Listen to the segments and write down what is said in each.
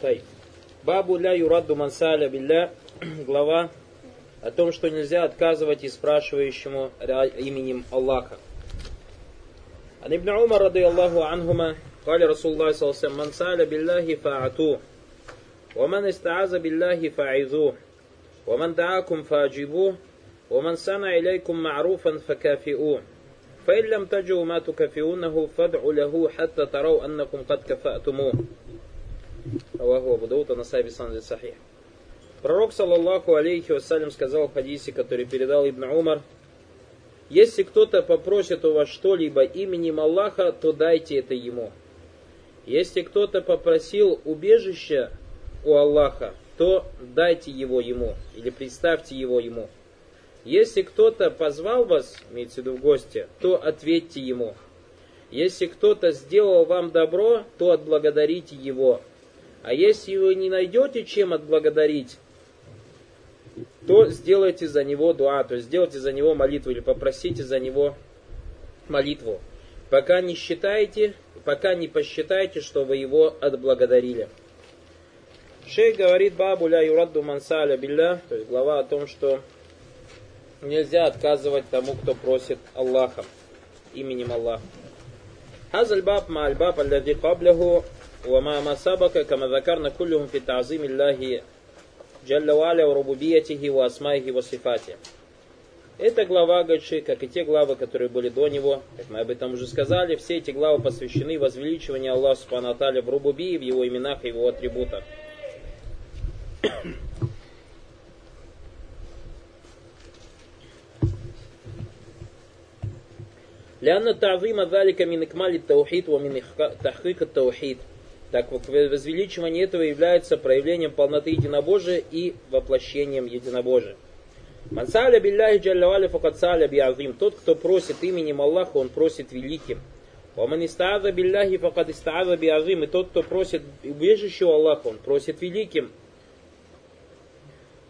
Тай. Бабу ля юрадду мансаля билля. Глава о том, что нельзя отказывать и спрашивающему именем Аллаха. عن ابن عمر رضي الله عنهما قال رسول الله صلى الله عليه وسلم من سأل بالله فأعطوه ومن استعاذ بالله فأعذوه ومن دعاكم فأجيبوه ومن صنع إليكم معروفا فكافئوه فإن لم تجوا ما تكافئونه فادعوا له حتى تروا أنكم قد كفأتموه Аллаху Абудаута Насаби Санзи сахи. Пророк, саллаллаху алейхи вассалям, сказал в хадисе, который передал Ибн Умар, «Если кто-то попросит у вас что-либо именем Аллаха, то дайте это ему. Если кто-то попросил убежище у Аллаха, то дайте его ему, или представьте его ему. Если кто-то позвал вас, имеется в виду в гости, то ответьте ему. Если кто-то сделал вам добро, то отблагодарите его. А если вы не найдете чем отблагодарить, то сделайте за него дуа, то есть сделайте за него молитву или попросите за него молитву, пока не считаете, пока не посчитаете, что вы его отблагодарили. Шей говорит Бабу ля юрадду мансаля билля, то есть глава о том, что нельзя отказывать тому, кто просит Аллаха, именем Аллаха. Хазаль баб мааль баб وما ما سبق كما ذكرنا كلهم في تعظيم الله Джалля Валя Рубубиятихи Ва Асмайхи Ва Сифати. Эта глава Гачи, как и те главы, которые были до него, как мы об этом уже сказали, все эти главы посвящены возвеличиванию Аллаха Субхану Аталя в Рубубии, в его именах и его атрибутах. لأن التعظيم ذلك من إكمال التوحيد ومن تحقيق التوحيد так возвеличивание этого является проявлением полноты единобожия и воплощением единобожия. Мансаля билляхи джаллавали факатсаля биазим. Тот, кто просит именем Аллаха, он просит великим. Ваман истааза билляхи факад истааза биазим. И тот, кто просит убежище у Аллаха, он просит великим.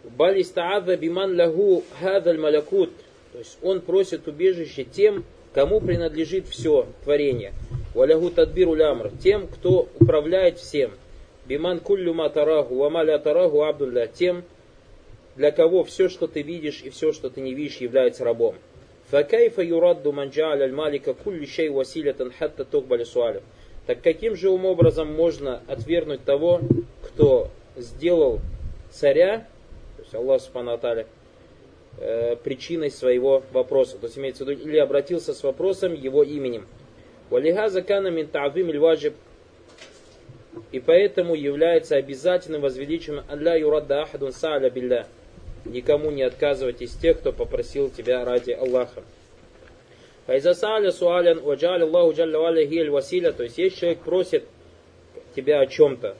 Баль истааза биман лаху хадаль малякут. То есть он просит убежище тем, кому принадлежит все творение. Валягу тадбиру лямр. Тем, кто управляет всем. Биман куллю матараху, вамаля тараху абдулля. Тем, для кого все, что ты видишь и все, что ты не видишь, является рабом. Факайфа юрадду манджа'аля аль-малика кулли шей василятан хатта тукбали суалю. Так каким же ум образом можно отвергнуть того, кто сделал царя, то есть Аллах Субхану э, причиной своего вопроса. То есть имеется в виду, или обратился с вопросом его именем. Валихаза кана мин. И поэтому является обязательным возвеличиванием «Алля юрадда ахадун са'аля билля». Никому не отказывать из тех, кто попросил тебя ради Аллаха. Файза са'аля суалян ваджа'аля Аллаху джалля валя василя. То есть, если человек просит тебя о чем-то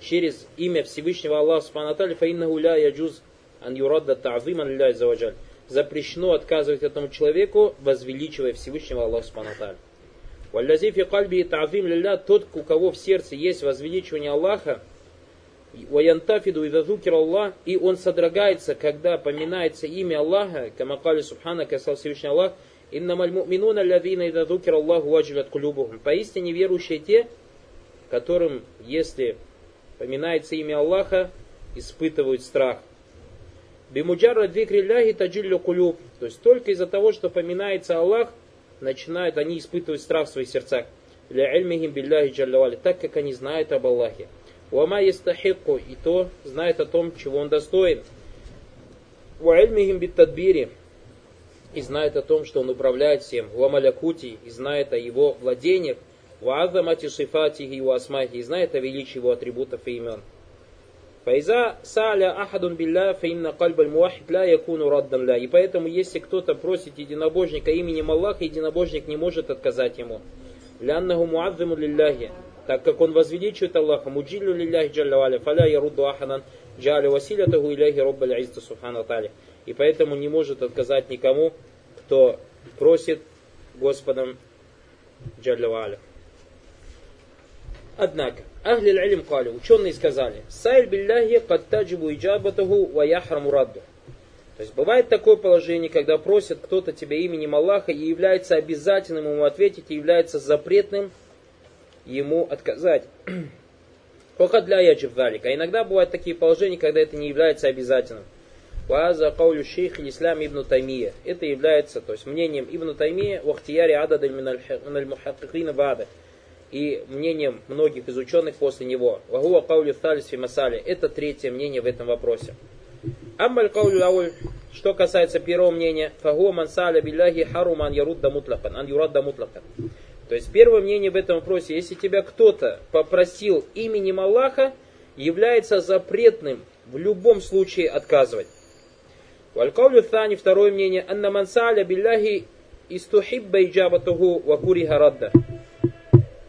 через имя Всевышнего Аллаха Субхану фаиннаху ля яджуз ан юрадда та'зиман лилля Запрещено отказывать этому человеку, возвеличивая Всевышнего Аллаха Субхану Валлази фи кальби та'зим лилля, тот, у кого в сердце есть возвеличивание Аллаха, ваянтафиду и зазукир Аллах, и он содрогается, когда поминается имя Аллаха, камакали субхана, как сказал Всевышний Аллах, иннамаль муминуна лавина и зазукир Аллаху вадживат кулюбухум. Поистине верующие те, которым, если поминается имя Аллаха, испытывают страх. Бимуджарра двикрилляхи таджиллю кулюб. То есть только из-за того, что поминается Аллах, начинают они испытывать страх в своих сердцах. Для ильмихим билляхи джаллавали, так как они знают об Аллахе. Уама ястахикку, и то знает о том, чего он достоин. Ва ильмихим биттадбири, и знает о том, что он управляет всем. Ва малякути, и знает о его владениях. Ва азамати шифатихи и асмахи, и знает о величии его атрибутов и имен. Файза саля ахадун билля фаинна кальбаль муахид ля якуну раддан ля. И поэтому, если кто-то просит единобожника именем Аллаха, единобожник не может отказать ему. Ляннаху муадзиму лилляхи. Так как он возвеличивает Аллаха, муджиллю лилляхи джалля валя, фаля ярудду ахадан джаля василятаху иляхи роббаль изда субхану тали. И поэтому не может отказать никому, кто просит Господом джалля валя. Однако, Ахли аль кали, ученые сказали, Сайль билляхи каттаджибу иджабатаху ва яхраму. То есть бывает такое положение, когда просит кто-то тебя именем Аллаха и является обязательным ему ответить, и является запретным ему отказать. Вахадля яджиб. А иногда бывают такие положения, когда это не является обязательным. Ваза каулю шейх ислам ибн Таймия. Это является, то есть мнением ибн Таймия, вахтияри адад миналь мухаккина бада. И мнением многих из ученых после него. Вагуа каулю фи масале. Это третье мнение в этом вопросе. Аммаль каулю лауль. Что касается первого мнения, фагуа мансаля билляхи харуман ярудда мутлакан. Ан юрадда мутлакан. То есть первое мнение в этом вопросе, если тебя кто-то попросил именем Аллаха, является запретным в любом случае отказывать. Валькаулю Thani, второе мнение, анна мансаля билляхи истухибба иджабатуху вакуриха радда.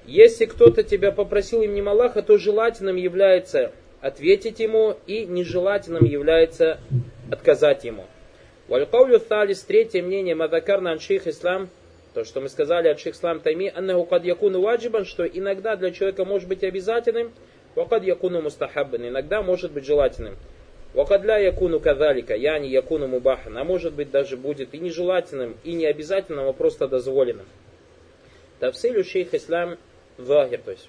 Если кто-то тебя попросил именем Аллаха, то желательным является ответить ему и нежелательным является отказать ему. Валькаулю Талис, третье мнение, Мадакарна Анших Ислам, то, что мы сказали от Шейхслам Тайми, аннаху кад якуну ваджибан, что иногда для человека может быть обязательным, вакад якуну мустахаббан, иногда может быть желательным. Вакад ля якуну кадалика, я не якуну мубахан, а может быть даже будет и нежелательным, и не обязательным, а просто дозволенным. Тавсилю шейх ислам вагир, то есть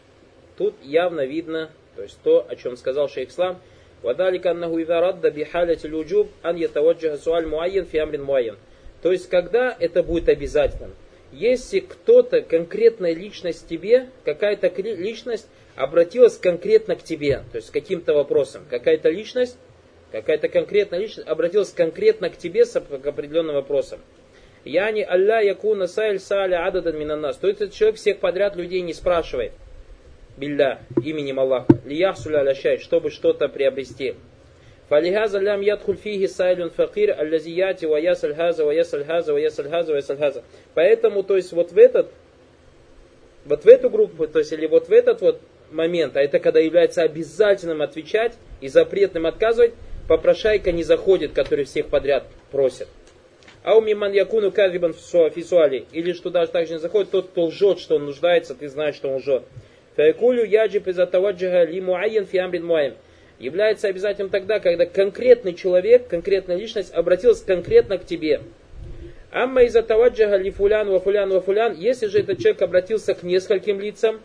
тут явно видно, то есть то, о чем сказал шейх ислам, وذلك أنه إذا رد بحالة الوجوب أن يتوجه سؤال معين في أمر معين. То есть, когда это будет обязательным. Если кто-то, конкретная личность тебе, какая-то личность обратилась конкретно к тебе, то есть с каким-то вопросом, какая-то личность, какая-то конкретная личность обратилась конкретно к тебе с определенным вопросом. Яни Алля Якуна Сайль Саля Ададан Минанас. То есть этот человек всех подряд людей не спрашивает. Билля, именем Аллаха. Лияхсуля Алящай, чтобы что-то приобрести. فلهذا لم يدخل فيه سائل فقير الذي ياتي ويسأل هذا ويسأل هذا ويسأل هذا ويسأل هذا. Поэтому, то есть вот в этот, вот в эту группу, то есть или вот в этот вот момент, а это когда является обязательным отвечать и запретным отказывать, попрошайка не заходит, который всех подряд просит. А у миман якуну кадрибан фисуали. Или что даже так же не заходит тот, кто лжет, что он нуждается, ты знаешь, что он лжет. Фаякулю яджиб из атаваджига ли муайен фи муайен является обязательным тогда, когда конкретный человек, конкретная личность обратилась конкретно к тебе. Амма из-за таваджаха ли фулян, ва фулян, если же этот человек обратился к нескольким лицам,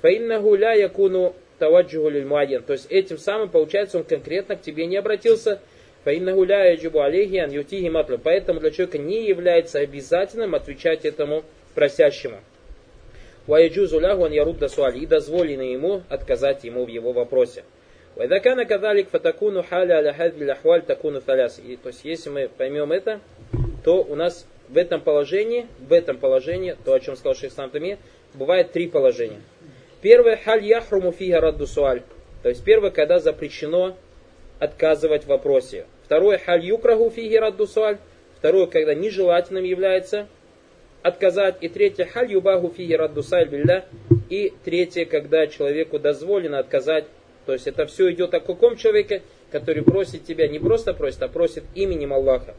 фаиннаху ля якуну таваджуху лиль То есть этим самым, получается, он конкретно к тебе не обратился, Поэтому для человека не является обязательным отвечать этому просящему. Ваяджузуляху он ярудда и дозволено ему отказать ему в его вопросе. Вайдакана фатакуну халя аля хадвиль такуну фаляс. То есть, если мы поймем это, то у нас в этом положении, в этом положении, то, о чем сказал Шейх Самтами, бывает три положения. Первое, халь яхруму фига радду суаль. То есть, первое, когда запрещено отказывать в вопросе. Второе, халь фиги радду. Второе, когда нежелательным является отказать. И третье, халь фиги радду саль билля. И третье, когда человеку дозволено отказать то есть это все идет о каком человеке, который просит тебя, не просто просит, а просит именем Аллаха.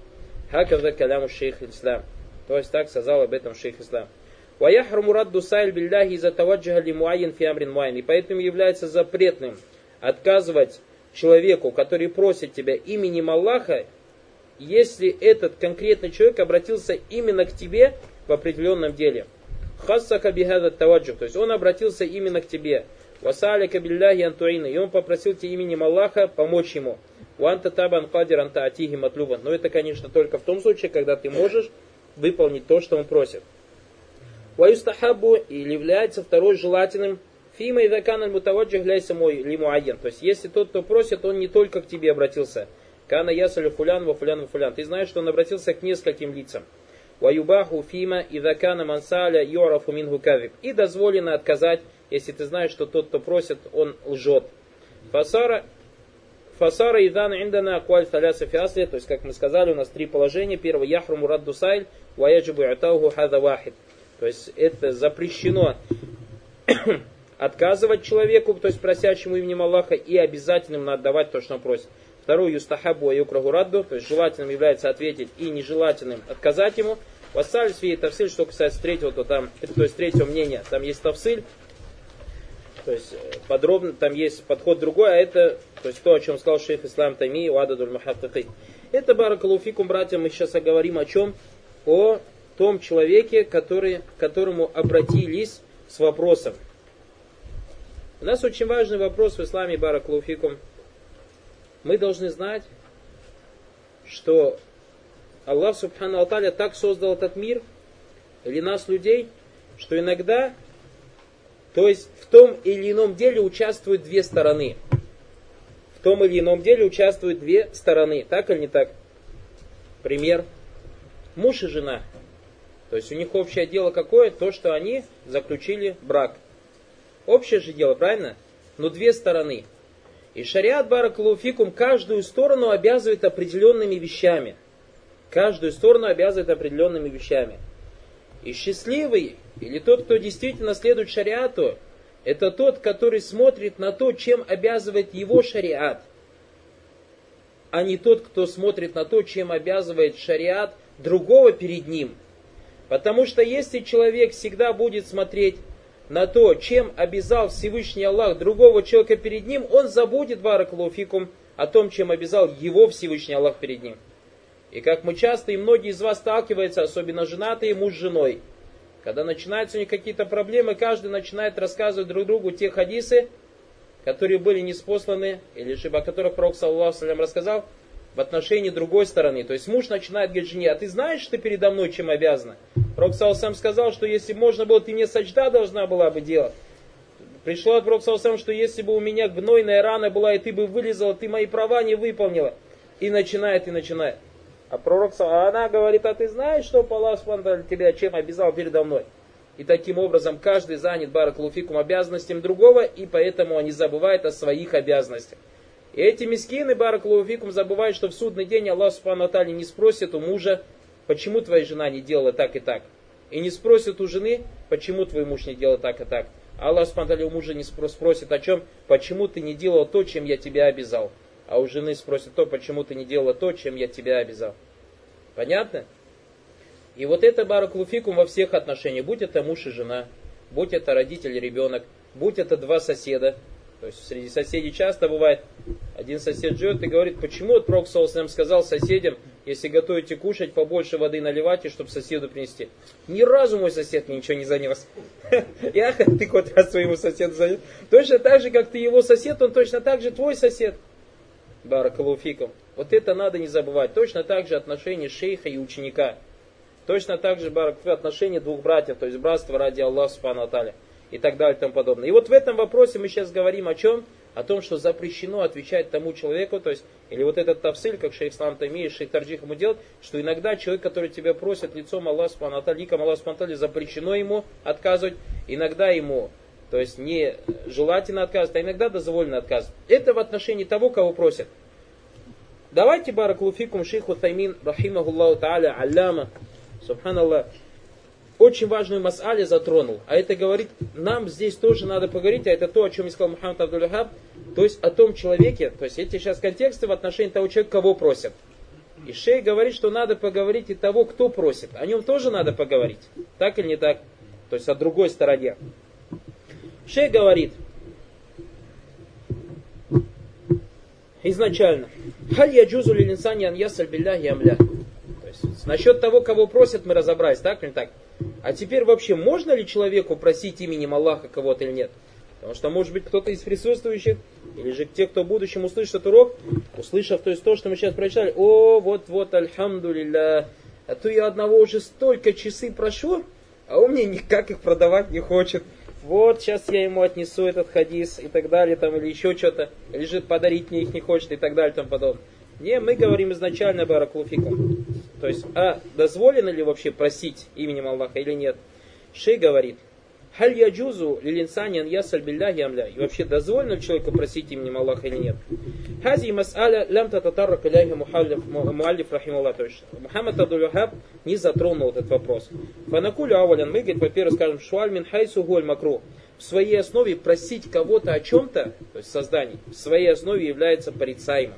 Хаказа каляму шейх ислам. То есть так сказал об этом шейх ислам. Ваяхруму радду сайль билляхи за таваджиха ли муайин муайин. И поэтому является запретным отказывать человеку, который просит тебя именем Аллаха, если этот конкретный человек обратился именно к тебе в определенном деле. Хассака бихада таваджух. То есть он обратился именно к тебе. Васалика билляхи антуина. И он попросил тебе именем Аллаха помочь ему. Уанта табан кадир анта атихи матлубан. Но это, конечно, только в том случае, когда ты можешь выполнить то, что он просит. Ваюстахабу или является второй желательным Фима и закан мутаваджих ляйся мой лимуайен. То есть, если тот, кто просит, он не только к тебе обратился. Кана ясалю фулян во фулян во фулян. Ты знаешь, что он обратился к нескольким лицам. Ваюбаху фима и закана мансаля юрафу мингу кавик. И дозволено отказать если ты знаешь, что тот, кто просит, он лжет. Фасара, фасара идан индана акваль таляса фиасли, то есть, как мы сказали, у нас три положения. Первое, яхруму радду сайль, ваяджибу атауху хада вахид. То есть, это запрещено отказывать человеку, то есть просящему именем Аллаха, и обязательным надо отдавать то, что он просит. Второе, юстахабу аюкрагу радду, то есть желательным является ответить и нежелательным отказать ему. Вассаль свей тавсиль, что касается третьего, то там, то есть третьего мнения, там есть тавсиль, то есть э, подробно, там есть подход другой, а это то, есть то о чем сказал шейх Ислам Тайми у Ададуль Махаттахи. Это Баракалуфикум, братья, мы сейчас оговорим о чем? О том человеке, который, к которому обратились с вопросом. У нас очень важный вопрос в исламе Бараклауфикум. Мы должны знать, что Аллах Субхану Алталя так создал этот мир, или нас, людей, что иногда, то есть в том или ином деле участвуют две стороны. В том или ином деле участвуют две стороны. Так или не так? Пример. Муж и жена. То есть у них общее дело какое? То, что они заключили брак. Общее же дело, правильно? Но две стороны. И шариат баракулуфикум каждую сторону обязывает определенными вещами. Каждую сторону обязывает определенными вещами. И счастливый, или тот, кто действительно следует шариату, это тот, который смотрит на то, чем обязывает его шариат, а не тот, кто смотрит на то, чем обязывает шариат другого перед ним. Потому что если человек всегда будет смотреть на то, чем обязал Всевышний Аллах другого человека перед ним, он забудет, баракалуфикум, о том, чем обязал его Всевышний Аллах перед ним. И как мы часто, и многие из вас сталкиваются, особенно женатые, муж с женой, когда начинаются у них какие-то проблемы, каждый начинает рассказывать друг другу те хадисы, которые были неспосланы, или же о которых Пророк, саллаху рассказал, в отношении другой стороны. То есть муж начинает говорить жене, а ты знаешь, что ты передо мной чем обязана? Пророк сам сказал, что если можно было, ты мне сачда должна была бы делать. Пришло от Пророка сам, что если бы у меня гнойная рана была, и ты бы вылезала, ты мои права не выполнила. И начинает, и начинает. А пророк, а она говорит, а ты знаешь, что Аллах тебя чем обязал передо мной? И таким образом каждый занят баракулуфикум обязанностям другого, и поэтому они забывают о своих обязанностях. И эти мискины, баракулуфикум, забывают, что в судный день Аллах Субхану Атали не спросит у мужа, почему твоя жена не делала так и так. И не спросит у жены, почему твой муж не делал так и так. А Аллах Субхану у мужа не спросит о чем, почему ты не делал то, чем я тебя обязал. А у жены спросит то, почему ты не делала то, чем я тебя обязал. Понятно? И вот это баракулуфикум во всех отношениях, будь это муж и жена, будь это родитель и ребенок, будь это два соседа, то есть среди соседей часто бывает, один сосед живет и говорит, почему вот Пророк сказал соседям, если готовите кушать, побольше воды наливайте, чтобы соседу принести. Ни разу мой сосед мне ничего не занес. Я ты хоть раз своему соседу занес. Точно так же, как ты его сосед, он точно так же твой сосед. Баракалуфиком. Вот это надо не забывать. Точно так же отношения шейха и ученика. Точно так же отношения двух братьев, то есть братство ради Аллаха Субхану Аталя и так далее и тому подобное. И вот в этом вопросе мы сейчас говорим о чем? О том, что запрещено отвечать тому человеку, то есть, или вот этот тавсиль, как шейх Ислам Тами и шейх Тарджих ему делать, что иногда человек, который тебя просит лицом Аллаха Субхану ликом Аллаха Субхану запрещено ему отказывать, иногда ему, то есть не желательно отказывать, а иногда дозволено отказывать. Это в отношении того, кого просят. Давайте, бараклуфикум, шейху Таймин, рахимахуллаху та'аля, алляма, субханаллах, очень важную мас'али затронул. А это говорит, нам здесь тоже надо поговорить, а это то, о чем я сказал Мухаммад Абдуллахаб, то есть о том человеке, то есть эти сейчас контексты в отношении того человека, кого просят. И шей говорит, что надо поговорить и того, кто просит. О нем тоже надо поговорить. Так или не так? То есть о другой стороне. Шей говорит, изначально, халь яджузу лилинсани ан ясаль билляхи амля. То есть насчет того, кого просят, мы разобрались, так или не так? А теперь вообще можно ли человеку просить именем Аллаха кого-то или нет? Потому что, может быть, кто-то из присутствующих, или же те, кто в будущем услышит этот урок, услышав то есть то, что мы сейчас прочитали, о, вот-вот, альхамдулилля, а то я одного уже столько часы прошу, а он мне никак их продавать не хочет. Вот, сейчас я ему отнесу этот хадис и так далее, там, или еще что-то, же подарить мне их не хочет и так далее, тому подобное. Не, мы говорим изначально бараклуфикум. То есть, а дозволено ли вообще просить именем Аллаха или нет? Шей говорит, Халь яджузу лилинсаниян ясаль билляхи амля. И вообще дозволено человеку просить именем Аллаха или нет? Хази мас'аля лям тататаррак иляхи муаллиф рахималлах. То есть Мухаммад Абдул не затронул этот вопрос. Фанакулю авалян. Мы, говорит, во-первых, скажем, шуаль мин хайсу гуаль макру. В своей основе просить кого-то о чем-то, то есть создании, в своей основе является порицаемым.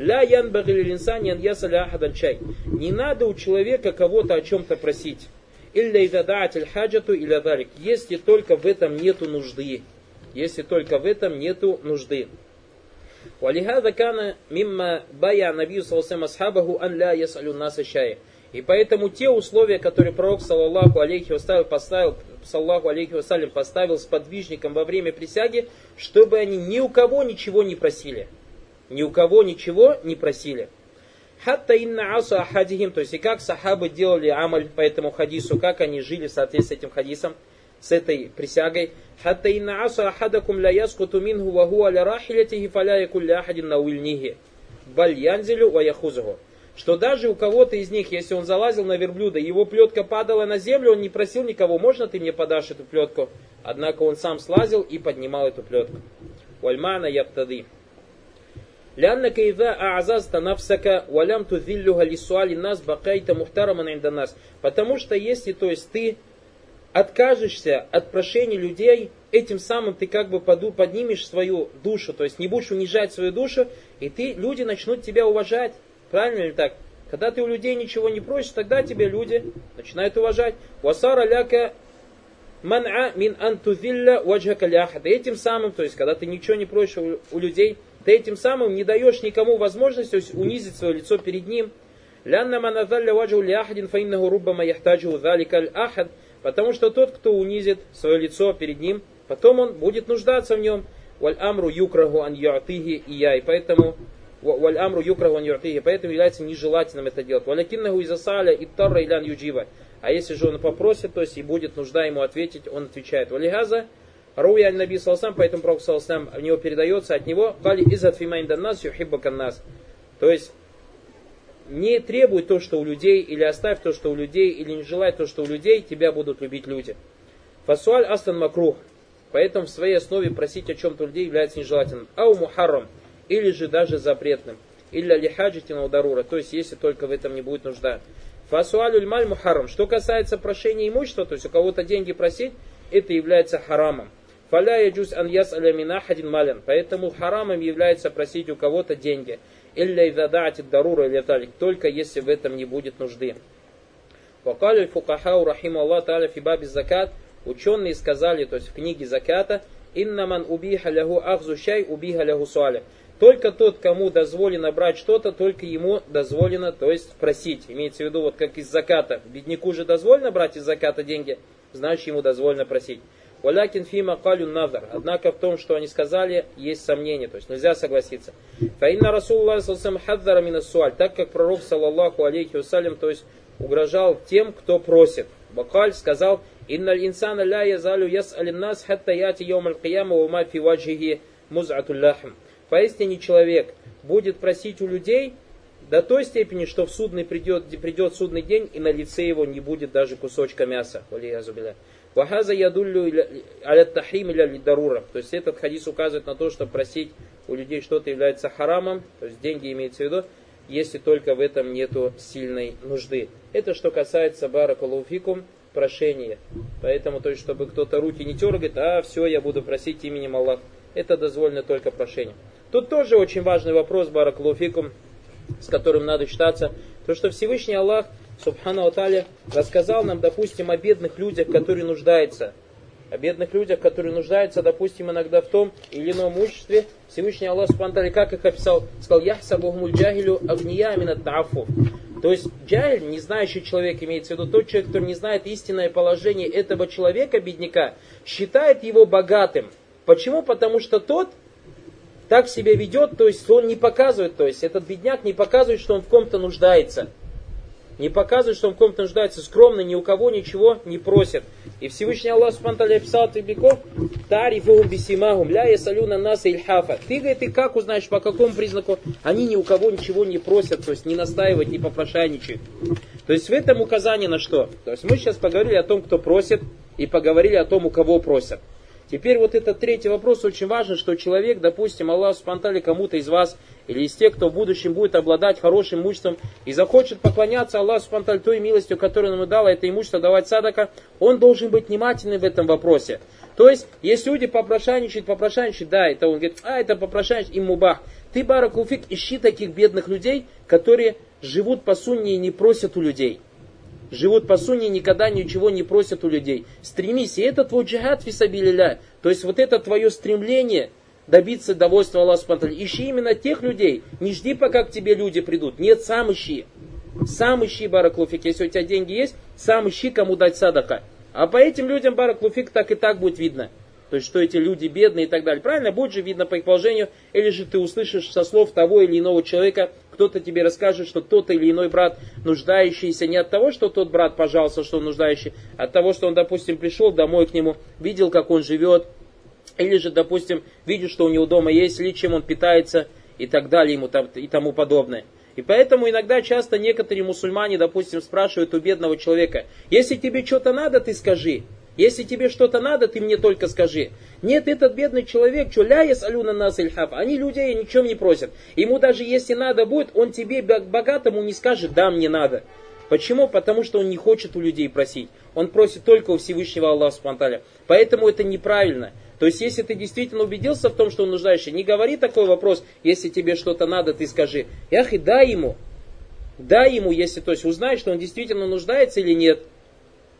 Ля ян багилинсан ян ясаля чай. Не надо у человека кого-то о чем-то просить. Илля идадаатель хаджату или дарик. Если только в этом нету нужды. Если только в этом нету нужды. Валихада кана мимма бая набию саласам асхабаху ан ля ясалю наса шай. И поэтому те условия, которые пророк, саллаллаху алейхи вассалям, поставил, саллаху алейхи вассалям, поставил с подвижником во время присяги, чтобы они ни у кого ничего не просили. Ни у кого ничего не просили. Хатта инна аса ахадихим, то есть и как сахабы делали амаль по этому хадису, как они жили в соответствии с этим хадисом, с этой присягой. Хатта инна аса ахадакум ля яскуту минху ва хуа ля рахилятихи фаля якулля ахадин науильнихи. Баль янзелю ва. Что даже у кого-то из них, если он залазил на верблюда, его плетка падала на землю, он не просил никого, можно ты мне подашь эту плетку? Однако он сам слазил и поднимал эту плетку. Вальмана яптады. لأنك إذا أعززت نفسك ولم تذلها لسؤال الناس بقيت محترما عند الناس. Потому что если, то есть ты откажешься от прошения людей, этим самым ты как бы поднимешь свою душу, то есть не будешь унижать свою душу, и ты, люди начнут тебя уважать. Правильно ли так? Когда ты у людей ничего не просишь, тогда тебя люди начинают уважать. Васара ляка ман'a мин антузилля ваджака ляхад. Этим самым, то есть когда ты ничего не просишь у людей, ты этим самым не даешь никому возможности унизить свое лицо перед ним. Потому что тот, кто унизит свое лицо перед ним, потом он будет нуждаться в нем. Валь амру юкраху ан и я. И поэтому валь амру юкраху ан. Поэтому является нежелательным это делать. Валякиннаху изасаля и тарра илян юджива. А если же он попросит, то есть и будет нужда ему ответить, он отвечает. Валихаза Руя аль Наби Салсам, поэтому Пророк Салсам, в него передается от него, Кали фимайн нас нас. То есть, не требуй то, что у людей, или оставь то, что у людей, или не желай то, что у людей, тебя будут любить люди. Фасуаль астан макрух. Поэтому в своей основе просить о чем-то людей является нежелательным. Ау мухаррам. Или же даже запретным. Или лихаджитина ударура. То есть, если только в этом не будет нужда. Фасуалюль маль мухаррам. Что касается прошения имущества, то есть у кого-то деньги просить, это является харамом. Фаля яджус ан яс хадин малин. Поэтому харамом является просить у кого-то деньги. Илля идадаати дарура или талик. Только если в этом не будет нужды. Вакалю фукахау рахиму Аллах та'аля фибаби закат. Ученые сказали, то есть в книге заката, иннаман убиха лягу ахзу шай убиха лягу суаля. Только тот, кому дозволено брать что-то, только ему дозволено, то есть просить. Имеется в виду, вот как из заката. Бедняку же дозволено брать из заката деньги, значит ему дозволено просить. Валякин фима калю назар. Однако в том, что они сказали, есть сомнения, то есть нельзя согласиться. Фаинна Расулуллах салсам хаддара минасуаль, так как пророк, саллаллаху алейхи вассалям, то есть угрожал тем, кто просит. Бакаль сказал, инналь инсана ля язалю яс нас хатта яти йом аль кияма ума фи ваджихи муз'атуль лахм. Поистине человек будет просить у людей до той степени, что в судный придет, придет судный день, и на лице его не будет даже кусочка мяса. Вахаза ядуллю аля тахрим или дарура. То есть этот хадис указывает на то, что просить у людей что-то является харамом, то есть деньги имеется в виду, если только в этом нету сильной нужды. Это что касается баракалуфикум, прошения. Поэтому, то есть, чтобы кто-то руки не тергает, а все, я буду просить именем Аллаха. Это дозволено только прошение. Тут тоже очень важный вопрос, баракалуфикум, с которым надо считаться. То, что Всевышний Аллах Субхану Аталя рассказал нам, допустим, о бедных людях, которые нуждаются. О бедных людях, которые нуждаются, допустим, иногда в том или ином имуществе. Всевышний Аллах Субхану как их описал? Сказал, яхса бухмуль джахилю агния минат та'афу. То есть джахиль, не знающий человек, имеется в виду тот человек, который не знает истинное положение этого человека, бедняка, считает его богатым. Почему? Потому что тот так себя ведет, то есть он не показывает, то есть этот бедняк не показывает, что он в ком-то нуждается не показывает, что он в ком-то нуждается скромно, ни у кого ничего не просит. И Всевышний Аллах Субтитры описал от беков, тарифухум бисимахум, ля ясалюна нас ильхафа. Ты, говорит, ты как узнаешь, по какому признаку? Они ни у кого ничего не просят, то есть не настаивают, не попрошайничают. То есть в этом указание на что? То есть мы сейчас поговорили о том, кто просит, и поговорили о том, у кого просят. Теперь вот этот третий вопрос очень важен, что человек, допустим, Аллах спонтали кому-то из вас, или из тех, кто в будущем будет обладать хорошим имуществом, и захочет поклоняться Аллаху спонтали той милостью, которую ему дала это имущество, давать садака, он должен быть внимательным в этом вопросе. То есть, если люди попрошайничают, попрошайничают, да, это он говорит, а, это попрошайничать, им мубах. Ты, Баракулфик, ищи таких бедных людей, которые живут по сунне и не просят у людей живут по сунне, никогда ничего не просят у людей. Стремись, и это твой джихад фисабилиля. То есть вот это твое стремление добиться довольства Аллаха. Ищи именно тех людей. Не жди, пока к тебе люди придут. Нет, сам ищи. Сам ищи бараклуфик. Если у тебя деньги есть, сам ищи, кому дать садака. А по этим людям бараклуфик так и так будет видно. То есть, что эти люди бедные и так далее. Правильно? Будет же видно по их положению. Или же ты услышишь со слов того или иного человека, кто-то тебе расскажет, что тот или иной брат нуждающийся не от того, что тот брат пожаловался, что он нуждающий, а от того, что он, допустим, пришел домой к нему, видел, как он живет, или же, допустим, видит, что у него дома есть, или чем он питается, и так далее, ему там, и тому подобное. И поэтому иногда часто некоторые мусульмане, допустим, спрашивают у бедного человека, если тебе что-то надо, ты скажи. Если тебе что-то надо, ты мне только скажи. Нет, этот бедный человек, что ля алюна нас ильхаф, они людей ни чем не просят. Ему даже если надо будет, он тебе богатому не скажет, да, мне надо. Почему? Потому что он не хочет у людей просить. Он просит только у Всевышнего Аллаха Субтитры. Поэтому это неправильно. То есть, если ты действительно убедился в том, что он нуждающий, не говори такой вопрос, если тебе что-то надо, ты скажи. Ях, и дай ему. Дай ему, если, то есть, узнай, что он действительно нуждается или нет.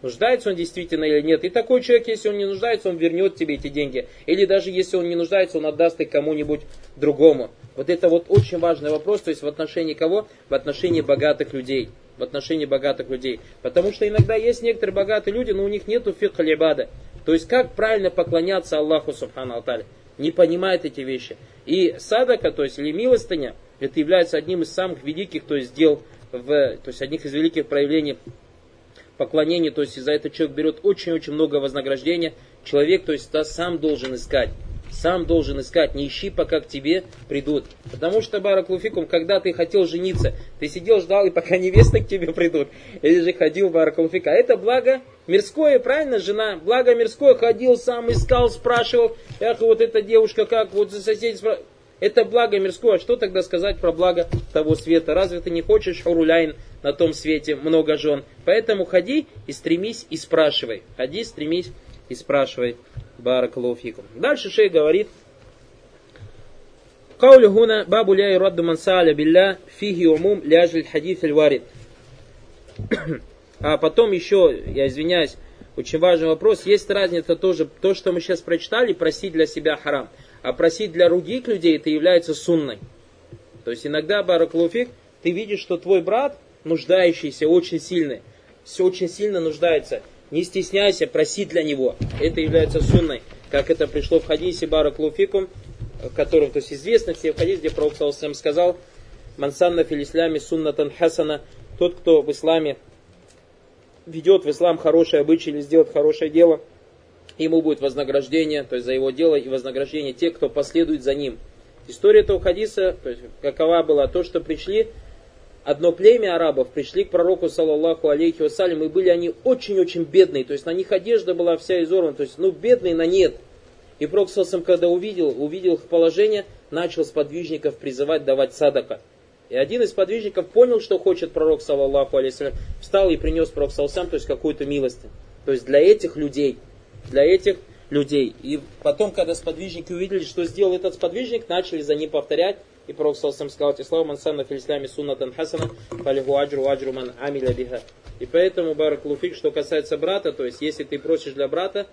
Нуждается он действительно или нет. И такой человек, если он не нуждается, он вернет тебе эти деньги. Или даже если он не нуждается, он отдаст их кому-нибудь другому. Вот это вот очень важный вопрос, то есть в отношении кого? В отношении богатых людей. В отношении богатых людей. Потому что иногда есть некоторые богатые люди, но у них нету фикха либада. То есть как правильно поклоняться Аллаху Субхану Алталя. Не понимает эти вещи. И садака, то есть или милостыня, это является одним из самых великих, то есть дел, в, то есть одних из великих проявлений поклонения, то есть за это человек берет очень-очень много вознаграждения. Человек, то есть да, сам должен искать. Сам должен искать, не ищи, пока к тебе придут. Потому что, Баракулуфикум, когда ты хотел жениться, ты сидел, ждал, и пока невесты к тебе придут. Или же ходил, Баракулуфика. А это благо мирское, правильно, жена? Благо мирское, ходил сам, искал, спрашивал. Эх, вот эта девушка как, вот за соседей спрашивал. Это благо мирское. А что тогда сказать про благо того света? Разве ты не хочешь хуруляйн на том свете много жен? Поэтому ходи и стремись и спрашивай. Ходи, стремись и спрашивай. Баракалуфикум. Дальше шей говорит, قول هنا باب لا يرد من سأل بالله فيه عموم لأجل الحديث الوارد. А потом еще, я извиняюсь, очень важный вопрос. Есть разница тоже, то, что мы сейчас прочитали, просить для себя харам. А просить для других людей, это является сунной. То есть иногда, Бараклуфик, ты видишь, что твой брат, нуждающийся, очень сильный, все очень сильно нуждается. Не стесняйся, проси для него. Это является сунной, как это пришло в хадисе Бараклуфикум, в котором, то есть известно все в хадисе, где Пророк Салсам сказал, Мансанна фил исламе суннатан хасана, тот, кто в исламе ведет в ислам хорошее обычай или сделает хорошее дело, ему будет вознаграждение, то есть за его дело и вознаграждение тех, кто последует за ним. История этого хадиса, то есть какова была, то, что пришли одно племя арабов пришли к пророку, саллаллаху алейхи вассалям, и были они очень-очень бедные, то есть на них одежда была вся изорвана, то есть, ну, бедные на нет. И пророк, когда увидел, увидел их положение, начал сподвижников призывать давать садака. И один из подвижников понял, что хочет пророк, саллаллаху алейхи встал и принес пророк, саллаллаху то есть какую-то милость. То есть для этих людей, для этих людей. И потом, когда сподвижники увидели, что сделал этот сподвижник, начали за ним повторять, и пророк Салсам сказал, Тислава мансанна фил исламе суннатан хасана, фалиху аджру аджру ман амиля биха. И поэтому, баракулуфик, что касается брата, то есть если ты просишь для брата,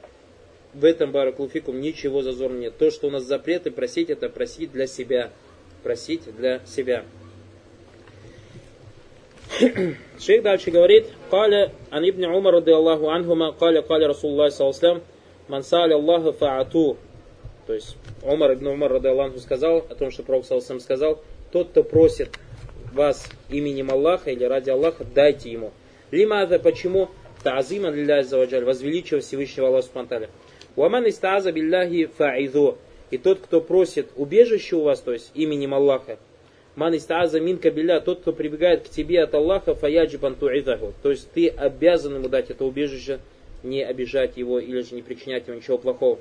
в этом баракулуфикум ничего зазорного нет. То, что у нас запреты просить, это просить для себя. Просить для себя. Шейх дальше говорит, «Каля ан ибн Умар, рады Аллаху анхума, каля каля Расулуллах, салласлам, ман сали Аллаха фаату». То есть Умар ибн Умар, рады Аллаху, сказал о том, что Пророк, салласлам, сказал, «Тот, кто просит вас именем Аллаха или ради Аллаха, дайте ему». Лимаза, почему? Таазима лилля заваджаль, возвеличивая Всевышнего Аллаха Субтитры. Уаман истааза билляхи фаизу. И тот, кто просит убежище у вас, то есть именем Аллаха, ман истаза минка билля, тот, кто прибегает к тебе от Аллаха, фаяджибан ту'идаху. То есть ты обязан ему дать это убежище, не обижать его или же не причинять ему ничего плохого.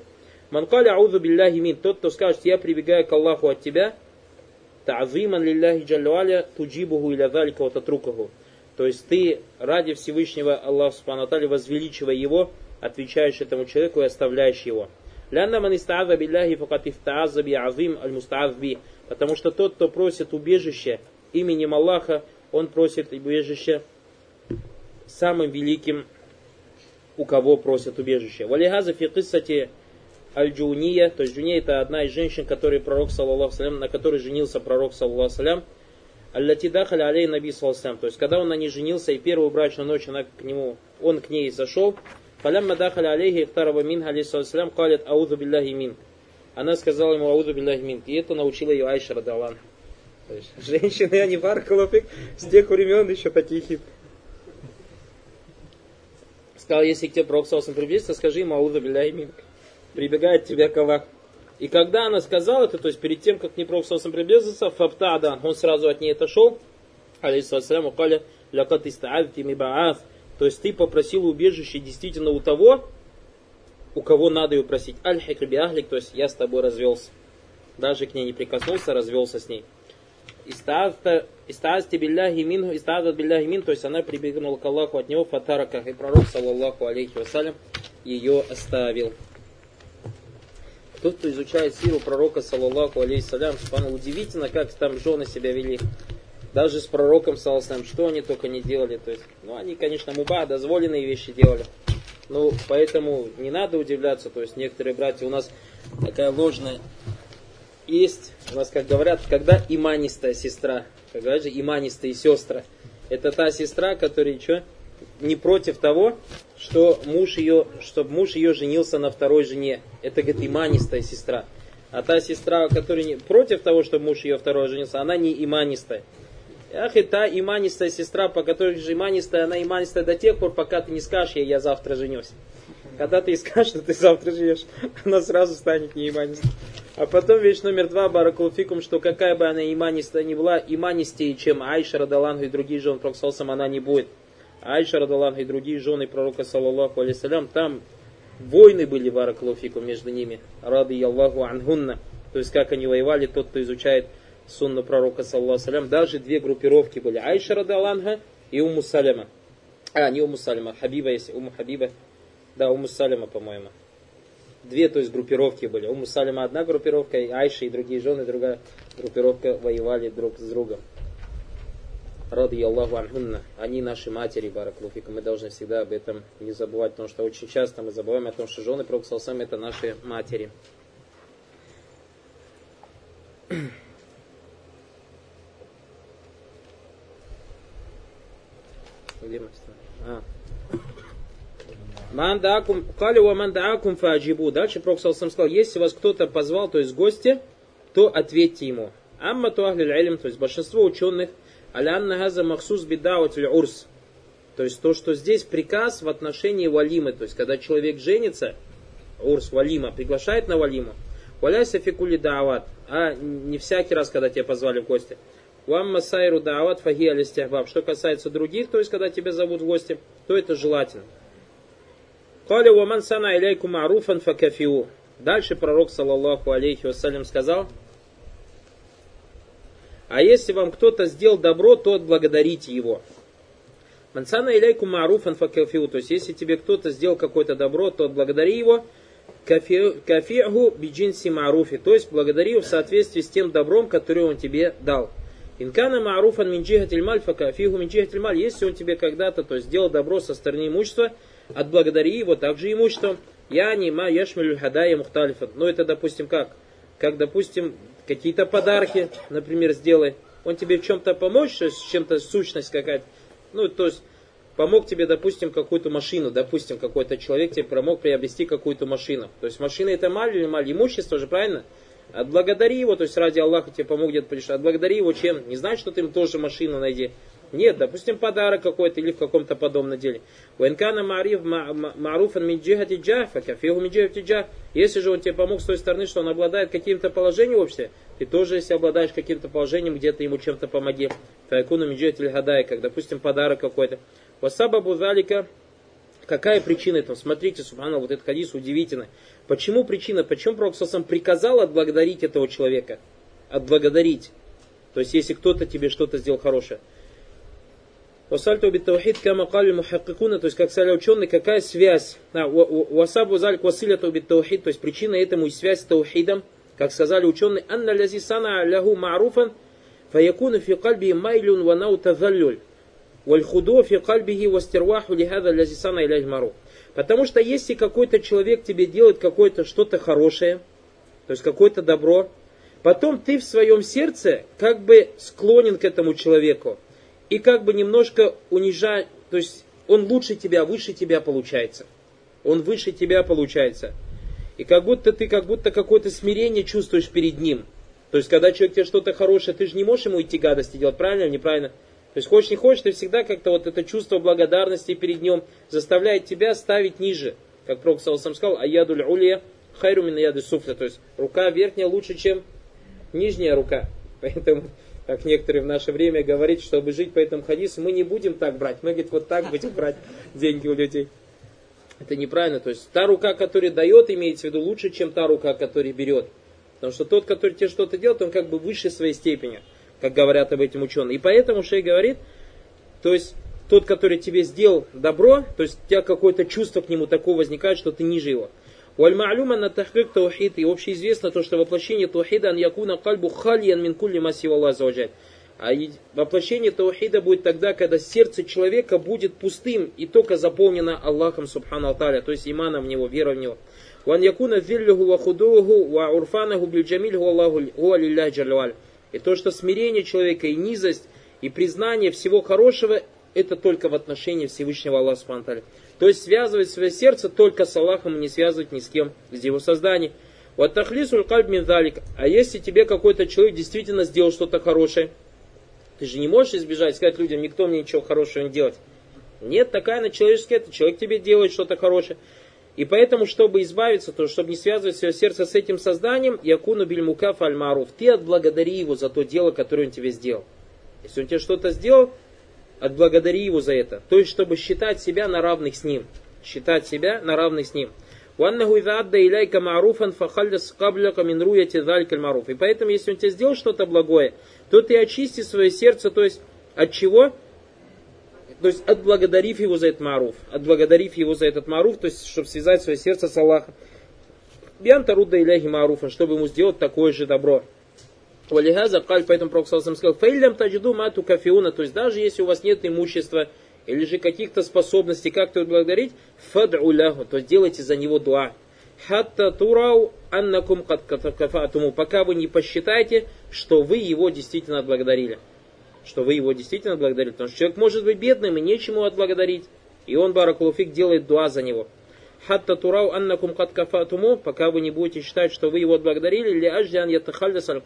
Манкаля аузу билляхи мин, тот, кто скажет, я прибегаю к Аллаху от тебя, та'зиман лилляхи джаллуаля туджибуху иля залика wa татрукаху. То есть ты ради Всевышнего Аллаха Субхану возвеличивая его, отвечаешь этому человеку и оставляешь его. Лянна ман истааза билляхи факат би азим аль би. Потому что тот, кто просит убежище именем Аллаха, он просит убежище самым великим, у кого просят убежище. Валихаза фи киссати Аль-Джуния, то есть Джуния это одна из женщин, который пророк, саллаллаху салям, на которой женился пророк, саллаллаху салям. Аллати дахали алей наби салсам. То есть, когда он на ней женился, и первую брачную ночь она к нему, он к ней зашел, фалямма дахали алейхи ихтараба мин алейхиссалам, калит аузу билляхи мин. Она сказала ему аузу билляхи мин. И это научила ее Айша радалан. То есть, женщины, они баркалафик, с тех времен еще такие хит. Сказал, если к тебе Пророк приблизится, скажи ему аузу билляхи мин. Прибегает тебя к Аллаху. И когда она сказала это, то есть перед тем, как Непрок Сосом приблизился, фаптада, он сразу от ней отошел, алейхиссаляму, каля, лякат истаадти мибааз, то есть ты попросил убежище действительно у того, у кого надо ее просить. Аль-хикр ахлик, то есть я с тобой развелся. Даже к ней не прикоснулся, развелся с ней. Истаазти билляхи минху, истаазат билляхи мин, то есть она прибегнула к Аллаху от него, фатарака, и пророк, саллаллаху алейхи вассалям, ее оставил. Тот, кто изучает сиру пророка, саллаллаху алейхиссалям, субхану, удивительно, как там жены себя вели. Даже с пророком, саллаллаху что они только не делали. То есть, ну, они, конечно, муба, дозволенные вещи делали. Ну, поэтому не надо удивляться. То есть, некоторые братья у нас такая ложная есть, у нас, как говорят, когда иманистая сестра, как говорят же, иманистые сестры. Это та сестра, которая что? не против того, что муж ее, чтобы муж ее женился на второй жене. Это, говорит, иманистая сестра. А та сестра, которая не, против того, чтобы муж ее второй женился, она не иманистая. Ах, и та иманистая сестра, по которой же иманистая, она иманистая до тех пор, пока ты не скажешь ей, я завтра женюсь. Когда ты скажешь, что ты завтра живешь, она сразу станет не иманистой. А потом вещь номер два, Баракулфикум, что какая бы она иманистая ни была, иманистее, чем Айша, Радалангу и другие жены Проксалсам, она не будет. Айша Радаллаху и другие жены пророка, саллаллаху алейсалям, там войны были, баракалуфику, между ними, рады Аллаху анхунна. То есть, как они воевали, тот, кто изучает сунну пророка, алейсалям, даже две группировки были. Айша Радалланха и Уму Саляма. А, не Уму Саляма, Хабиба, если Уму Хабиба. Да, Уму Саляма, по-моему. Две, то есть, группировки были. Уму Саляма одна группировка, и Айша и другие жены, другая группировка воевали друг с другом ради Аллаху анхунна, они наши матери, бараклуфика. Мы должны всегда об этом не забывать, потому что очень часто мы забываем о том, что жены Пророксалсам это наши матери. Где мы а. Мандаакум, кали ва мандаакум фаджибу. Дальше Пророк сказал, если вас кто-то позвал, то есть гости, то ответьте ему. Амма то ахлиль то есть большинство ученых – Алянна газа махсус бидават урс. То есть то, что здесь приказ в отношении валимы, то есть когда человек женится, урс валима, приглашает на валиму, валяйся фикули дават, а не всякий раз, когда тебя позвали в гости. Вам сайру дават фаги алистяхбаб. Что касается других, то есть когда тебя зовут в гости, то это желательно. Каля ваман сана иляйку маруфан факафиу. Дальше пророк, саллаллаху алейхи вассалям, сказал, а если вам кто-то сделал добро, то отблагодарите его. Мансана иляйку маруфан факафиу. То есть, если тебе кто-то сделал какое-то добро, то отблагодари его. Кафиаху биджинси маруфи. То есть, благодари его в соответствии с тем добром, которое он тебе дал. Инкана маруфан минджихатиль маль факафиху минджихатиль маль. Если он тебе когда-то то есть, сделал добро со стороны имущества, отблагодари его также имуществом. Я не ма яшмилю хадая мухталифа. Ну, это, допустим, как? Как, допустим, какие-то подарки, например, сделай. Он тебе в чем-то помочь, с чем-то сущность какая-то. Ну, то есть, помог тебе, допустим, какую-то машину, допустим, какой-то человек тебе помог приобрести какую-то машину. То есть, машина это маль или маль? Имущество же, правильно? Отблагодари его, то есть, ради Аллаха тебе помог где-то путешествовать. Отблагодари его чем? Не значит, что ты им тоже машину найди. Нет, допустим, подарок какой-то или в каком-то подобном деле. Уэнкана мариф маруфан минджихати джафа, кафиху минджихати джаф. Если же он тебе помог с той стороны, что он обладает каким-то положением в обществе, ты тоже, если обладаешь каким-то положением, где-то ему чем-то помоги. Файкуну минджихати хадай, как, допустим, подарок какой-то. Васаба бузалика, какая причина этого? Смотрите, субхану, вот этот хадис удивительный. Почему причина? Почему Пророк сам приказал отблагодарить этого человека? Отблагодарить. То есть, если кто-то тебе что-то сделал хорошее. Васальту бит-таухид кама кали мухаккикуна, то есть как сказали ученые, какая связь? Васабу залик василяту бит-таухид, то есть причина этому и связь с таухидом, как сказали ученые, анна лязи сана ляху маруфан, фаякуна фи кальби майлюн ва нау тазаллюль. Вальхудо фи кальбихи вастерваху лихада лязи сана иляхь мару. Потому что если какой-то человек тебе делает какое-то что-то хорошее, то есть какое-то добро, потом ты в своем сердце как бы склонен к этому человеку. И как бы немножко унижать, то есть он лучше тебя, выше тебя получается. Он выше тебя получается. И как будто ты как будто какое-то смирение чувствуешь перед ним. То есть, когда человек тебе что-то хорошее, ты же не можешь ему идти гадости делать, правильно или неправильно? То есть, хочешь не хочешь, ты всегда как-то вот это чувство благодарности перед ним заставляет тебя ставить ниже. Как Пророк сам сказал, аядуль улия хайру мин яды суфля. То есть, рука верхняя лучше, чем нижняя рука. Поэтому, как некоторые в наше время говорят, чтобы жить по этому хадису, мы не будем так брать. Мы, говорит, вот так будем брать деньги у людей. Это неправильно. То есть, та рука, которая дает, имеется в виду, лучше, чем та рука, которая берет. Потому что тот, который тебе что-то делает, он как бы выше своей степени, как говорят об этом ученые. И поэтому Шей говорит, то есть тот, который тебе сделал добро, то есть у тебя какое-то чувство к нему такое возникает, что ты ниже его. Вальмалюма на тахрик таухид, и общеизвестно то, что воплощение таухида ан якуна кальбу хальян мин кулли масива А воплощение таухида будет тогда, когда сердце человека будет пустым и только заполнено Аллахом субхану Алталя, то есть иманом в него, верой в него. Ван якуна виллюху ва худуху ва урфанаху блюджамильху Аллаху лилляхи джалюаль. И то, что смирение человека и низость, и признание всего хорошего, это только в отношении Всевышнего Аллаха Субхану То есть связывать свое сердце только с Аллахом и не связывать ни с кем из его создания. Вот тахлисуль кальб миндалик. А если тебе какой-то человек действительно сделал что-то хорошее, ты же не можешь избежать, сказать людям, никто мне ничего хорошего не делает. Нет, такая на человеческая, это человек тебе делает что-то хорошее. И поэтому, чтобы избавиться, то, чтобы не связывать свое сердце с этим созданием, якуну бильмука фальмаруф, ты отблагодари его за то дело, которое он тебе сделал. Если он тебе что-то сделал, отблагодари его за это. То есть, чтобы считать себя на равных с ним. Считать себя на равных с ним. И поэтому, если он тебе сделал что-то благое, то ты очисти свое сердце, то есть от чего? То есть отблагодарив его за этот маруф, отблагодарив его за этот маруф, то есть чтобы связать свое сердце с Аллахом. Бианта рудда иляхи маруфа, чтобы ему сделать такое же добро. Валихаза каль, поэтому Пророк сказал, фейлям таджиду мату кафиуна, то есть даже если у вас нет имущества или же каких-то способностей как-то благодарить, фад'у ляху, то есть делайте за него дуа. Хатта турау аннакум кафатуму, пока вы не посчитаете, что вы его действительно отблагодарили что вы его действительно благодарили. Потому что человек может быть бедным и нечему отблагодарить. И он, баракулуфик, делает дуа за него. Хатта турау аннакум кат кафатуму, пока вы не будете считать, что вы его отблагодарили, ли аждиан ятахальдас аль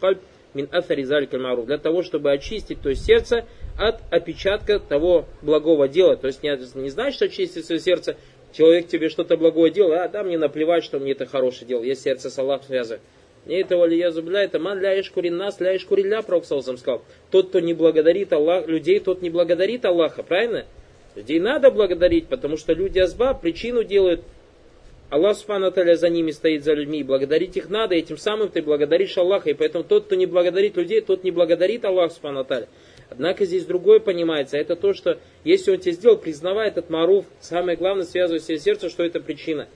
мин заликаль мару. Для того, чтобы очистить то есть сердце от опечатка того благого дела. То есть не, не значит, очистить свое сердце, человек тебе что-то благое делал, а да, мне наплевать, что мне это хорошее дело. Я сердце с Аллахом связываю. И это валиязубля, это ман ля ишкурин нас, ля ишкурилля, Пророк сказал. Тот, кто не благодарит Аллах, людей, тот не благодарит Аллаха, правильно? Людей надо благодарить, потому что люди азба причину делают. Аллах Субхану за ними стоит за людьми. Благодарить их надо, этим самым ты благодаришь Аллаха. И поэтому тот, кто не благодарит людей, тот не благодарит Аллах Субхану Однако здесь другое понимается. Это то, что если он тебе сделал, признавай этот маруф, самое главное, связывай себе сердце, что это причина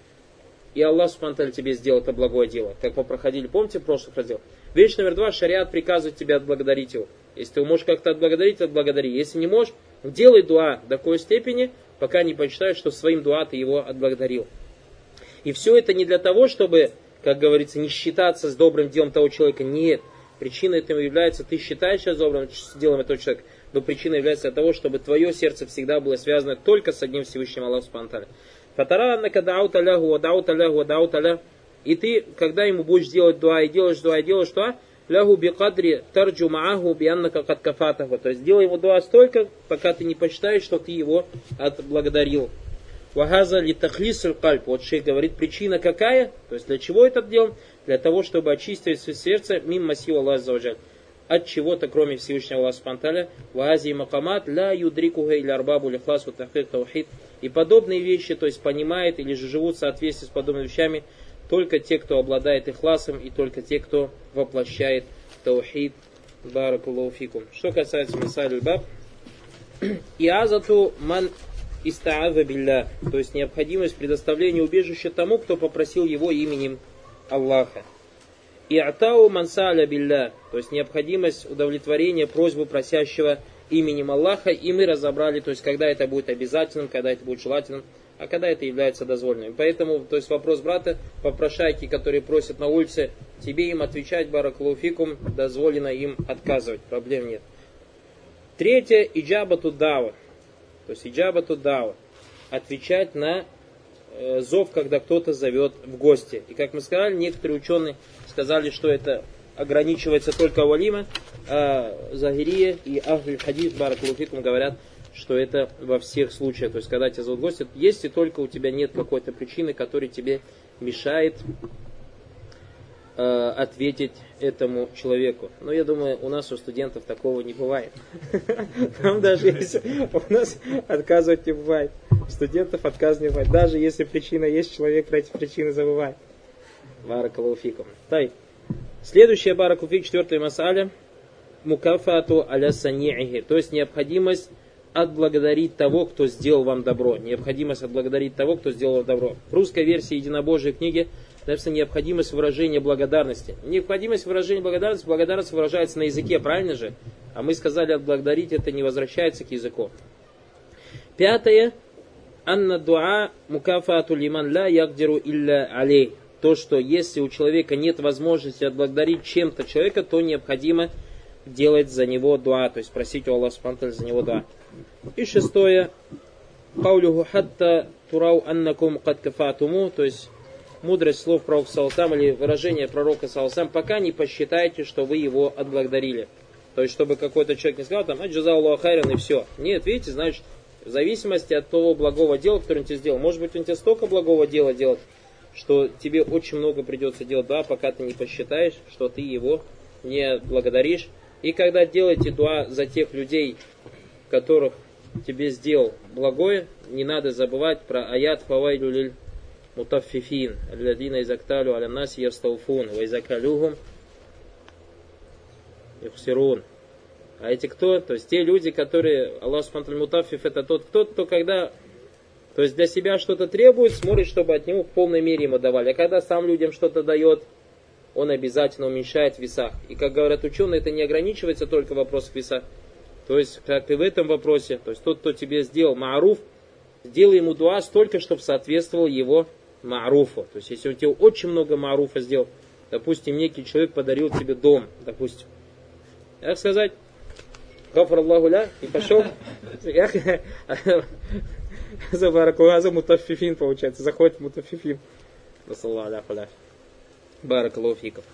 и Аллах Субтитры тебе сделал это благое дело. Как мы проходили, помните, в прошлых разделах. Вещь номер два, шариат приказывает тебе отблагодарить его. Если ты можешь как-то отблагодарить, отблагодари. Если не можешь, делай дуа до такой степени, пока не почитаешь, что своим дуа ты его отблагодарил. И все это не для того, чтобы, как говорится, не считаться с добрым делом того человека. Нет. Причиной этому является, ты считаешь сейчас добрым делом этого человека, но причиной является того, чтобы твое сердце всегда было связано только с одним Всевышним Аллахом Субтитры. Фатара аннака даута лягу, даута лягу, даута ля. И ты, когда ему будешь делать дуа, и делаешь дуа, и делаешь дуа, лягу бикадри тарджу мааху бианнака кат кафатаху. То есть делай ему дуа столько, пока ты не посчитаешь, что ты его отблагодарил. Вахаза ли тахлис кальп. Вот шейх говорит, причина какая? То есть для чего это делаем? Для того, чтобы очистить свое сердце мимо сил Аллаха от чего-то, кроме Всевышнего Аллаха Спанталя, в Азии Макамат, ля юдрикуха или арбабу лихлас ватахик таухид. И подобные вещи, то есть понимает или же живут в соответствии с подобными вещами, только те, кто обладает ихласом, и только те, кто воплощает таухид. Баракулуфикум. Что касается Мисаль Баб, и азату ман истааза билля, то есть необходимость предоставления убежища тому, кто попросил его именем Аллаха. И атау мансаля билля, то есть необходимость удовлетворения просьбы просящего именем Аллаха, и мы разобрали, то есть когда это будет обязательным, когда это будет желательным, а когда это является дозволенным. Поэтому, то есть вопрос брата, попрошайки, которые просят на улице тебе им отвечать баракулуфикум, дозволено им отказывать, проблем нет. Третье, иджаба тудава. То есть иджаба тудава. Отвечать на э, зов, когда кто-то зовет в гости. И как мы сказали, некоторые ученые сказали, что это ограничивается только валима, а Загирия и Ахль Хадис Баракулуфикум говорят, что это во всех случаях. То есть, когда тебя зовут гости, если только у тебя нет какой-то причины, которая тебе мешает э, ответить этому человеку. Но я думаю, у нас, у студентов, такого не бывает. Там даже если у нас отказывать не бывает. Студентов отказ не бывает. Даже если причина есть, человек эти причины забывает. Баракалуфикум. Тай. Следующая баракуфик, четвертая масаля. Мукафату аля саниихи. То есть необходимость отблагодарить того, кто сделал вам добро. Необходимость отблагодарить того, кто сделал вам добро. В русской версии единобожьей книги написано необходимость выражения благодарности. Необходимость выражения благодарности, благодарность выражается на языке, правильно же? А мы сказали отблагодарить, это не возвращается к языку. Пятое. Анна дуа мукафату лиман ла ягдиру илля алей. То, что если у человека нет возможности отблагодарить чем-то человека, то необходимо делать за него дуа, то есть просить у Аллаха за него дуа. И шестое, Каулюху хатта турау аннакум кад кафатуму, то есть мудрость слов пророка Салсам или выражение пророка Салсам, пока не посчитаете, что вы его отблагодарили. То есть, чтобы какой-то человек не сказал, там, аджаза Аллаху хайран и все. Нет, видите, значит, в зависимости от того благого дела, которое он тебе сделал, может быть, он тебе столько благого дела делает, что тебе очень много придется делать, да, пока ты не посчитаешь, что ты его не благодаришь. И когда делаете дуа за тех людей, которых тебе сделал благое, не надо забывать про аят фавайлю лиль мутаффифин, алладина изакталю аля наси ястауфун, ва изакалюхум юхсирун. А эти кто? То есть те люди, которые, Аллах Субтитры Мутафиф, это тот, кто, кто когда, то есть для себя что-то требует, смотрит, чтобы от него в полной мере ему давали. А когда сам людям что-то дает, он обязательно уменьшает в весах. И как говорят ученые, это не ограничивается только вопрос веса. То есть, как и в этом вопросе, то есть тот, кто тебе сделал маруф, сделай ему дуа столько, чтобы соответствовал его маруфу. То есть, если он тебе очень много маруфа сделал, допустим, некий человек подарил тебе дом, допустим, как сказать, Гафар Аллаху ля, и пошел, за баракулаза мутафифин получается, заходит мутафифин. Баракалуфиков.